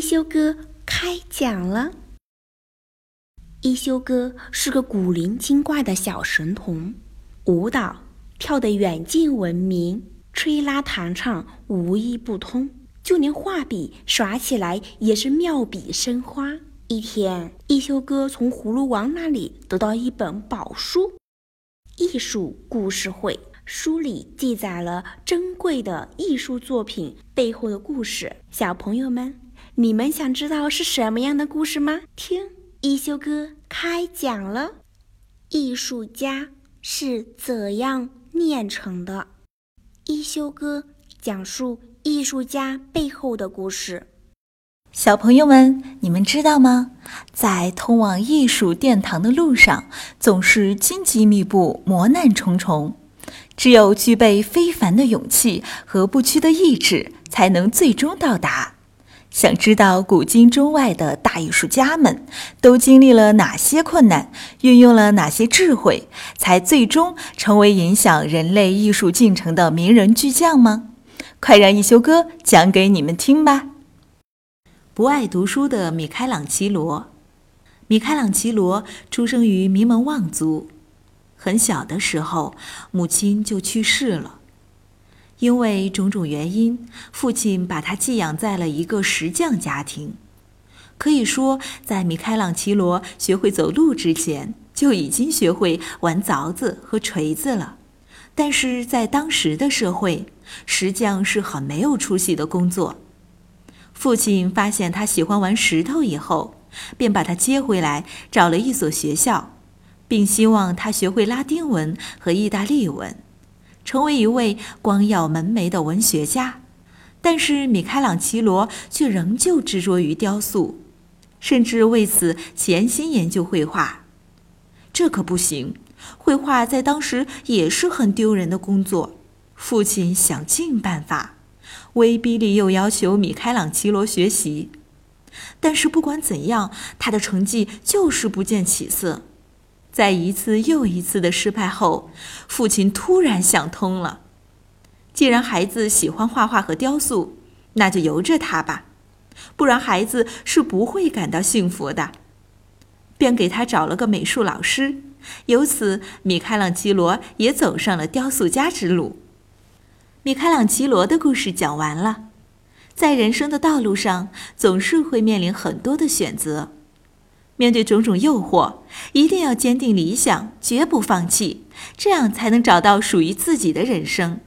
一休哥开讲了。一休哥是个古灵精怪的小神童，舞蹈跳得远近闻名，吹拉弹唱无一不通，就连画笔耍起来也是妙笔生花。一天，一休哥从葫芦王那里得到一本宝书《艺术故事会》，书里记载了珍贵的艺术作品背后的故事。小朋友们，你们想知道是什么样的故事吗？听。一休哥开讲了，艺术家是怎样炼成的？一休哥讲述艺术家背后的故事。小朋友们，你们知道吗？在通往艺术殿堂的路上，总是荆棘密布、磨难重重。只有具备非凡的勇气和不屈的意志，才能最终到达。想知道古今中外的大艺术家们都经历了哪些困难，运用了哪些智慧，才最终成为影响人类艺术进程的名人巨匠吗？快让一休哥讲给你们听吧！不爱读书的米开朗基罗，米开朗基罗出生于名门望族，很小的时候母亲就去世了。因为种种原因，父亲把他寄养在了一个石匠家庭。可以说，在米开朗基罗学会走路之前，就已经学会玩凿子和锤子了。但是在当时的社会，石匠是很没有出息的工作。父亲发现他喜欢玩石头以后，便把他接回来，找了一所学校，并希望他学会拉丁文和意大利文。成为一位光耀门楣的文学家，但是米开朗基罗却仍旧执着于雕塑，甚至为此潜心研究绘画。这可不行，绘画在当时也是很丢人的工作。父亲想尽办法，威逼利诱要求米开朗基罗学习，但是不管怎样，他的成绩就是不见起色。在一次又一次的失败后，父亲突然想通了：既然孩子喜欢画画和雕塑，那就由着他吧，不然孩子是不会感到幸福的。便给他找了个美术老师，由此米开朗基罗也走上了雕塑家之路。米开朗基罗的故事讲完了，在人生的道路上，总是会面临很多的选择。面对种种诱惑一定要坚定理想绝不放弃这样才能找到属于自己的人生。